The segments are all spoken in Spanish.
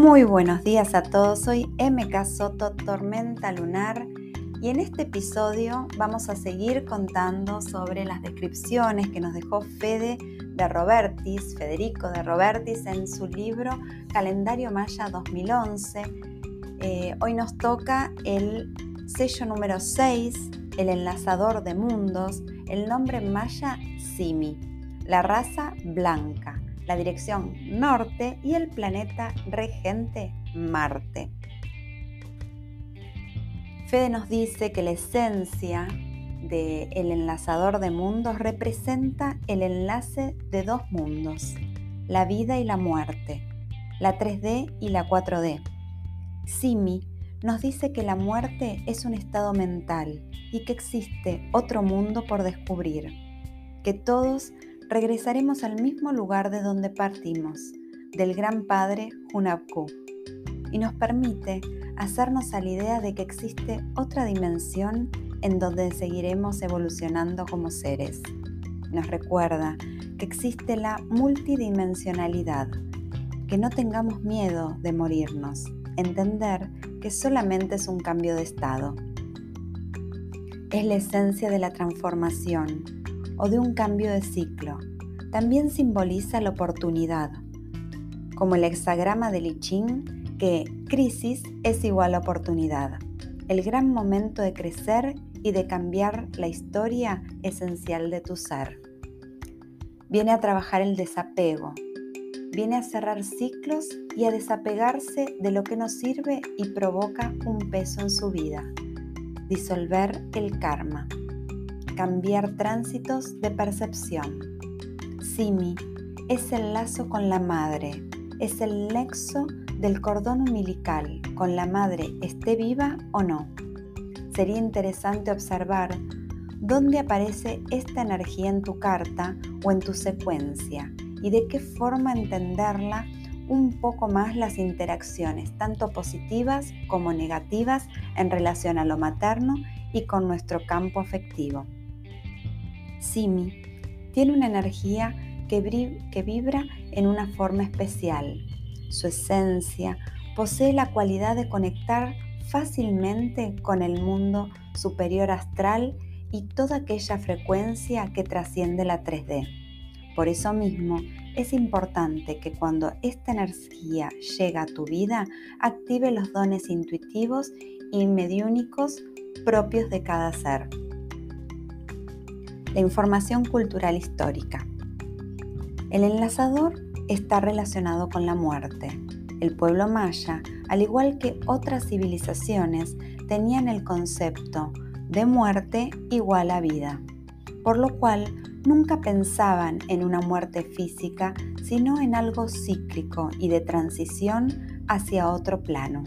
Muy buenos días a todos, soy MK Soto Tormenta Lunar y en este episodio vamos a seguir contando sobre las descripciones que nos dejó Fede de Robertis, Federico de Robertis en su libro Calendario Maya 2011. Eh, hoy nos toca el sello número 6, el enlazador de mundos, el nombre maya Simi, la raza blanca la dirección norte y el planeta regente Marte. Fede nos dice que la esencia del enlazador de mundos representa el enlace de dos mundos, la vida y la muerte, la 3D y la 4D. Simi nos dice que la muerte es un estado mental y que existe otro mundo por descubrir, que todos regresaremos al mismo lugar de donde partimos, del Gran Padre Hunabku, y nos permite hacernos a la idea de que existe otra dimensión en donde seguiremos evolucionando como seres. Nos recuerda que existe la multidimensionalidad, que no tengamos miedo de morirnos, entender que solamente es un cambio de estado. Es la esencia de la transformación o de un cambio de ciclo. También simboliza la oportunidad, como el hexagrama de Lichín, que crisis es igual a oportunidad. El gran momento de crecer y de cambiar la historia esencial de tu ser. Viene a trabajar el desapego, viene a cerrar ciclos y a desapegarse de lo que nos sirve y provoca un peso en su vida. Disolver el karma cambiar tránsitos de percepción. Simi es el lazo con la madre, es el nexo del cordón umbilical con la madre, esté viva o no. Sería interesante observar dónde aparece esta energía en tu carta o en tu secuencia y de qué forma entenderla un poco más las interacciones, tanto positivas como negativas, en relación a lo materno y con nuestro campo afectivo. Simi tiene una energía que, vibra en una forma especial. Su esencia posee la cualidad de conectar fácilmente con el mundo superior astral y toda aquella frecuencia que trasciende la 3D. Por eso mismo, es importante que cuando esta energía llega a tu vida, active los dones intuitivos y mediúnicos propios de cada ser la información cultural histórica. El enlazador está relacionado con la muerte. El pueblo maya, al igual que otras civilizaciones, tenían el concepto de muerte igual a vida, por lo cual nunca pensaban en una muerte física, sino en algo cíclico y de transición hacia otro plano,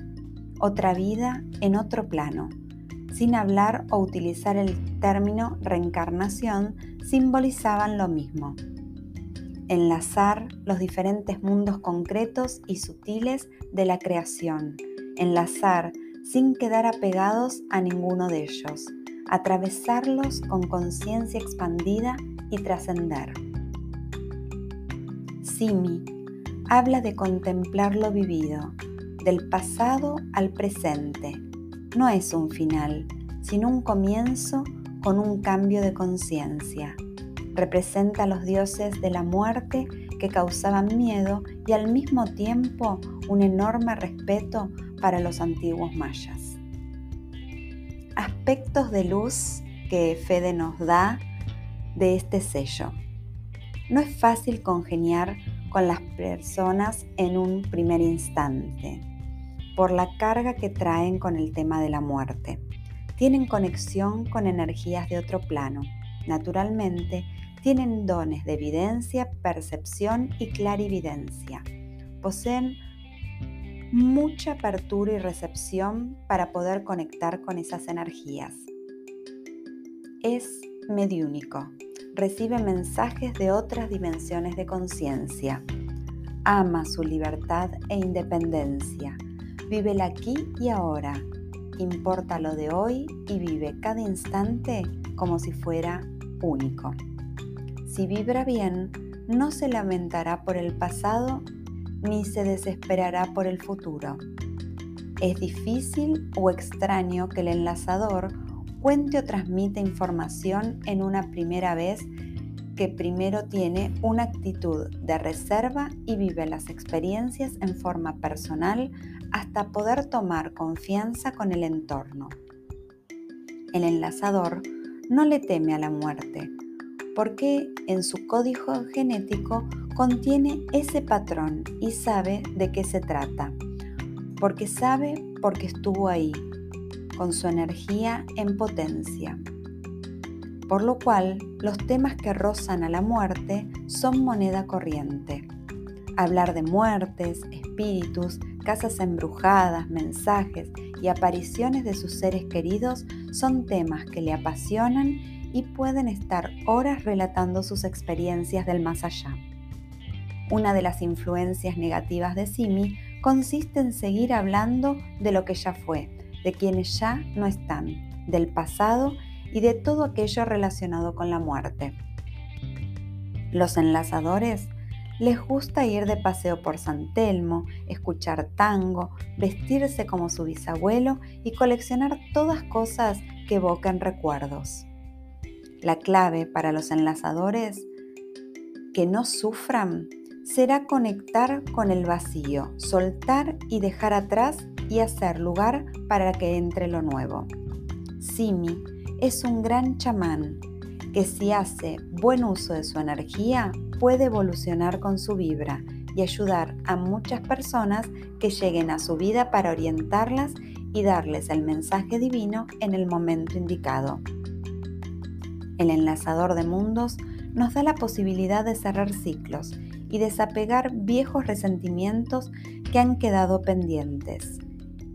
otra vida en otro plano sin hablar o utilizar el término reencarnación, simbolizaban lo mismo. Enlazar los diferentes mundos concretos y sutiles de la creación. Enlazar sin quedar apegados a ninguno de ellos. Atravesarlos con conciencia expandida y trascender. Simi habla de contemplar lo vivido, del pasado al presente no es un final, sino un comienzo con un cambio de conciencia. Representa a los dioses de la muerte que causaban miedo y al mismo tiempo un enorme respeto para los antiguos mayas. Aspectos de luz que Fede nos da de este sello. No es fácil congeniar con las personas en un primer instante por la carga que traen con el tema de la muerte. Tienen conexión con energías de otro plano. Naturalmente, tienen dones de evidencia, percepción y clarividencia. Poseen mucha apertura y recepción para poder conectar con esas energías. Es mediúnico. Recibe mensajes de otras dimensiones de conciencia. Ama su libertad e independencia Vive el aquí y ahora. Importa lo de hoy y vive cada instante como si fuera único. Si vibra bien, no se lamentará por el pasado ni se desesperará por el futuro. Es difícil o extraño que el enlazador cuente o transmita información en una primera vez que primero tiene una actitud de reserva y vive las experiencias en forma personal hasta poder tomar confianza con el entorno. El enlazador no le teme a la muerte, porque en su código genético contiene ese patrón y sabe de qué se trata, porque sabe porque estuvo ahí, con su energía en potencia por lo cual los temas que rozan a la muerte son moneda corriente. Hablar de muertes, espíritus, casas embrujadas, mensajes y apariciones de sus seres queridos son temas que le apasionan y pueden estar horas relatando sus experiencias del más allá. Una de las influencias negativas de Simi consiste en seguir hablando de lo que ya fue, de quienes ya no están, del pasado y de todo aquello relacionado con la muerte. Los enlazadores les gusta ir de paseo por San Telmo, escuchar tango, vestirse como su bisabuelo y coleccionar todas cosas que evocan recuerdos. La clave para los enlazadores que no sufran será conectar con el vacío, soltar y dejar atrás y hacer lugar para que entre lo nuevo. Simi es un gran chamán que si hace buen uso de su energía puede evolucionar con su vibra y ayudar a muchas personas que lleguen a su vida para orientarlas y darles el mensaje divino en el momento indicado. El enlazador de mundos nos da la posibilidad de cerrar ciclos y desapegar viejos resentimientos que han quedado pendientes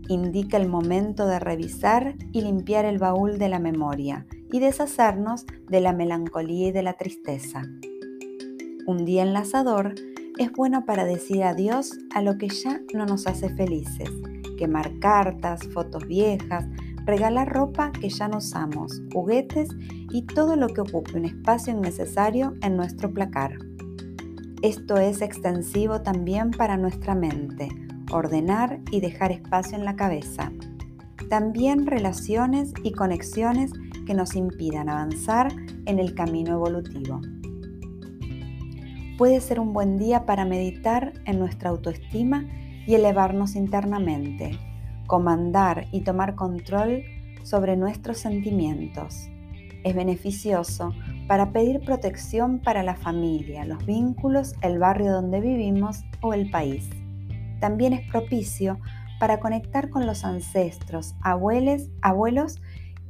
indica el momento de revisar y limpiar el baúl de la memoria y deshacernos de la melancolía y de la tristeza. Un día enlazador es bueno para decir adiós a lo que ya no nos hace felices, quemar cartas, fotos viejas, regalar ropa que ya no usamos, juguetes y todo lo que ocupe un espacio innecesario en nuestro placar. Esto es extensivo también para nuestra mente, ordenar y dejar espacio en la cabeza. También relaciones y conexiones que nos impidan avanzar en el camino evolutivo. Puede ser un buen día para meditar en nuestra autoestima y elevarnos internamente, comandar y tomar control sobre nuestros sentimientos. Es beneficioso para pedir protección para la familia, los vínculos, el barrio donde vivimos o el país también es propicio para conectar con los ancestros, abuelos, abuelos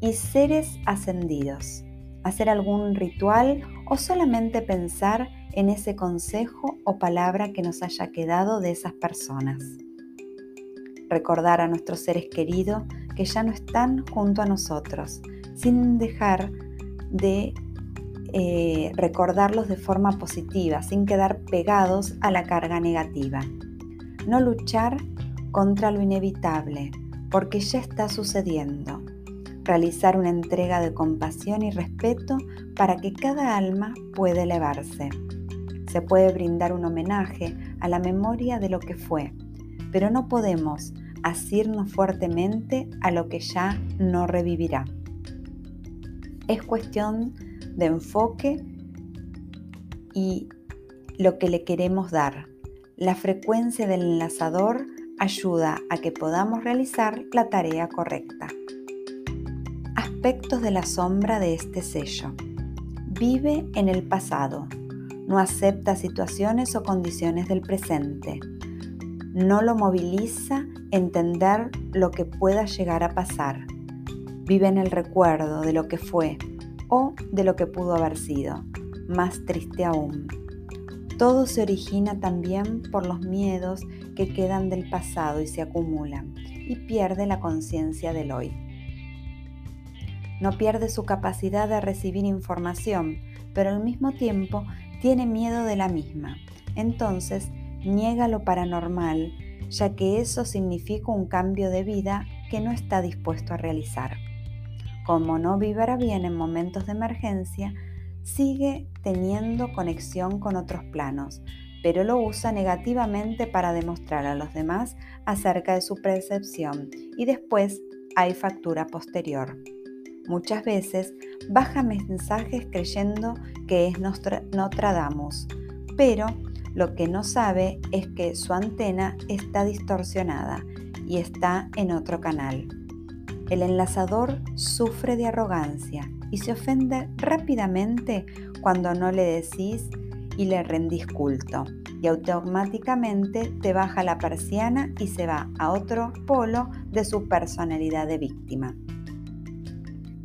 y seres ascendidos. Hacer algún ritual o solamente pensar en ese consejo o palabra que nos haya quedado de esas personas. Recordar a nuestros seres queridos que ya no están junto a nosotros, sin dejar de eh, recordarlos de forma positiva, sin quedar pegados a la carga negativa no luchar contra lo inevitable, porque ya está sucediendo. Realizar una entrega de compasión y respeto para que cada alma pueda elevarse. Se puede brindar un homenaje a la memoria de lo que fue, pero no podemos asirnos fuertemente a lo que ya no revivirá. Es cuestión de enfoque y lo que le queremos dar, la frecuencia del enlazador ayuda a que podamos realizar la tarea correcta. Aspectos de la sombra de este sello. Vive en el pasado. No acepta situaciones o condiciones del presente. No lo moviliza entender lo que pueda llegar a pasar. Vive en el recuerdo de lo que fue o de lo que pudo haber sido. Más triste aún todo se origina también por los miedos que quedan del pasado y se acumulan, y pierde la conciencia del hoy. No pierde su capacidad de recibir información, pero al mismo tiempo tiene miedo de la misma. Entonces, niega lo paranormal, ya que eso significa un cambio de vida que no está dispuesto a realizar. Como no vivirá bien en momentos de emergencia, sigue teniendo conexión con otros planos, pero lo usa negativamente para demostrar a los demás acerca de su percepción y después hay factura posterior. Muchas veces baja mensajes creyendo que es Nostradamus, pero lo que no sabe es que su antena está distorsionada y está en otro canal. El enlazador sufre de arrogancia y se ofende rápidamente cuando no le decís y le rendís culto y automáticamente te baja la persiana y se va a otro polo de su personalidad de víctima.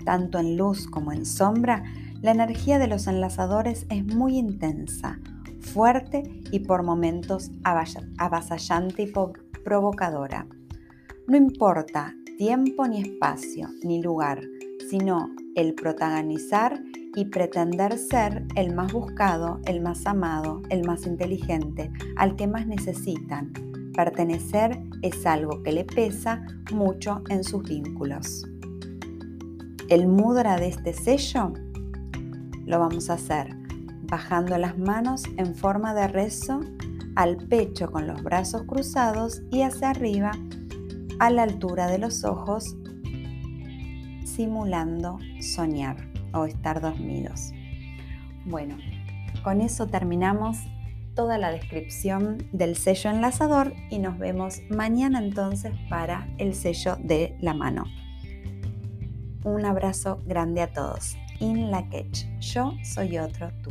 Tanto en luz como en sombra, la energía de los enlazadores es muy intensa, fuerte y por momentos avasallante y provocadora. No importa tiempo ni espacio ni lugar, sino el protagonizar y pretender ser el más buscado, el más amado, el más inteligente, al que más necesitan. Pertenecer es algo que le pesa mucho en sus vínculos. El mudra de este sello lo vamos a hacer bajando las manos en forma de rezo al pecho con los brazos cruzados y hacia arriba a la altura de los ojos simulando soñar o estar dormidos. Bueno, con eso terminamos toda la descripción del sello enlazador y nos vemos mañana entonces para el sello de la mano. Un abrazo grande a todos. In la Yo soy otro tú.